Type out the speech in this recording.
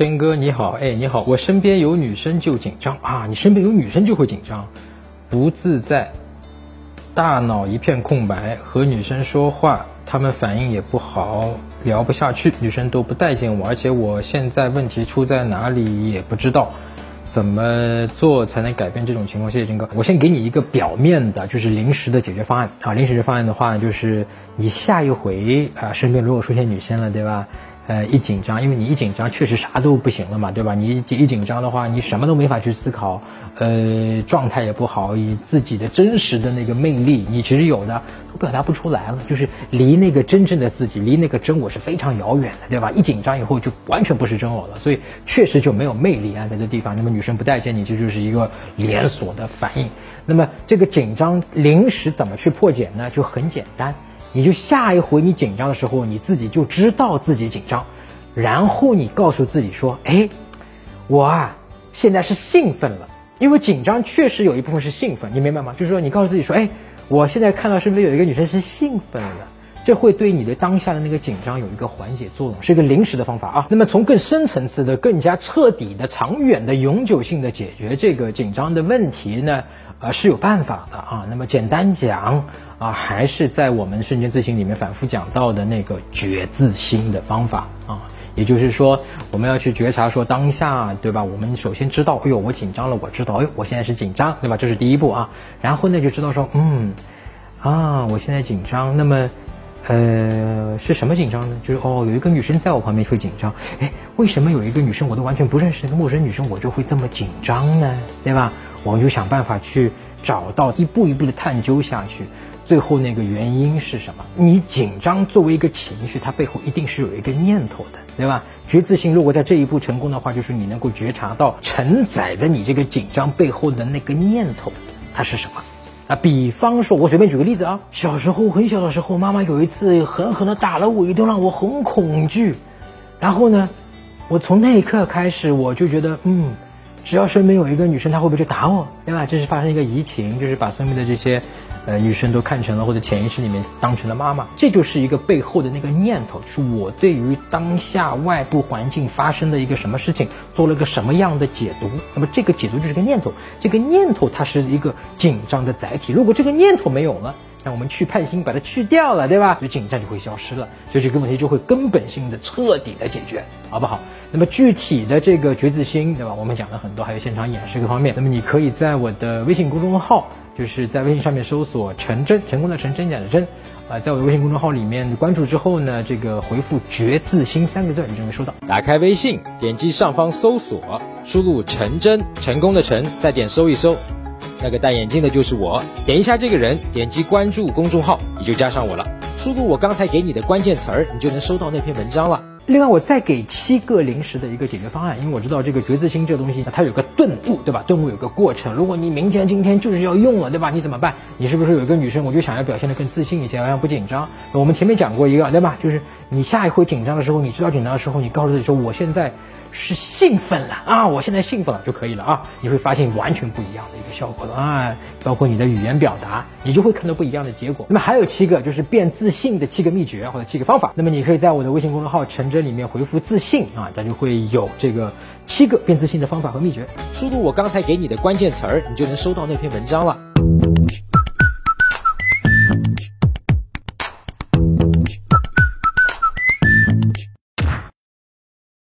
真哥你好，哎你好，我身边有女生就紧张啊，你身边有女生就会紧张，不自在，大脑一片空白，和女生说话，她们反应也不好，聊不下去，女生都不待见我，而且我现在问题出在哪里也不知道。怎么做才能改变这种情况？谢谢真哥，我先给你一个表面的，就是临时的解决方案啊。临时的方案的话，就是你下一回啊，身边如果出现女生了，对吧？呃，一紧张，因为你一紧张，确实啥都不行了嘛，对吧？你一一紧张的话，你什么都没法去思考，呃，状态也不好，以自己的真实的那个魅力，你其实有的都表达不出来了，就是离那个真正的自己，离那个真我是非常遥远的，对吧？一紧张以后就完全不是真我了，所以确实就没有魅力啊，在这地方，那么女生不待见你，这就是一个连锁的反应。那么这个紧张临时怎么去破解呢？就很简单。你就下一回你紧张的时候，你自己就知道自己紧张，然后你告诉自己说：“哎，我啊，现在是兴奋了，因为紧张确实有一部分是兴奋，你明白吗？就是说你告诉自己说：哎，我现在看到身边有一个女生是兴奋了，这会对你的当下的那个紧张有一个缓解作用，是一个临时的方法啊。那么从更深层次的、更加彻底的、长远的、永久性的解决这个紧张的问题呢？”啊，是有办法的啊。那么简单讲啊，还是在我们瞬间自省里面反复讲到的那个觉自心的方法啊。也就是说，我们要去觉察说当下，对吧？我们首先知道，哎呦，我紧张了，我知道，哎，我现在是紧张，对吧？这是第一步啊。然后呢，就知道说，嗯，啊，我现在紧张。那么，呃，是什么紧张呢？就是哦，有一个女生在我旁边会紧张。哎，为什么有一个女生我都完全不认识的陌生女生，我就会这么紧张呢？对吧？我们就想办法去找到，一步一步的探究下去，最后那个原因是什么？你紧张作为一个情绪，它背后一定是有一个念头的，对吧？觉自信如果在这一步成功的话，就是你能够觉察到承载着你这个紧张背后的那个念头，它是什么？啊，比方说，我随便举个例子啊，小时候很小的时候，妈妈有一次狠狠地打了我一顿，让我很恐惧，然后呢，我从那一刻开始，我就觉得，嗯。只要身边有一个女生，她会不会去打我，对吧？这是发生一个移情，就是把身边的这些，呃，女生都看成了或者潜意识里面当成了妈妈，这就是一个背后的那个念头，是我对于当下外部环境发生的一个什么事情做了个什么样的解读，那么这个解读就是个念头，这个念头它是一个紧张的载体，如果这个念头没有了。那我们去判星把它去掉了，对吧？就紧张就会消失了，所以这个问题就会根本性的、彻底的解决，好不好？那么具体的这个觉字星，对吧？我们讲了很多，还有现场演示各方面。那么你可以在我的微信公众号，就是在微信上面搜索“陈真”，成功的陈，真假的真，啊，在我的微信公众号里面关注之后呢，这个回复“觉字星”三个字，你就能收到。打开微信，点击上方搜索，输入“陈真”，成功的陈，再点搜一搜。那个戴眼镜的就是我，点一下这个人，点击关注公众号，你就加上我了。输入我刚才给你的关键词儿，你就能收到那篇文章了。另外，我再给七个临时的一个解决方案，因为我知道这个觉自心这个东西，它有个顿悟，对吧？顿悟有个过程。如果你明天、今天就是要用了，对吧？你怎么办？你是不是有一个女生，我就想要表现得更自信一些，好像不紧张？我们前面讲过一个，对吧？就是你下一回紧张的时候，你知道紧张的时候，你告诉自己说，我现在。是兴奋了啊！我现在兴奋了就可以了啊！你会发现完全不一样的一个效果了啊！包括你的语言表达，你就会看到不一样的结果。那么还有七个就是变自信的七个秘诀或者七个方法。那么你可以在我的微信公众号“陈真”里面回复“自信”啊，咱就会有这个七个变自信的方法和秘诀。输入我刚才给你的关键词儿，你就能收到那篇文章了。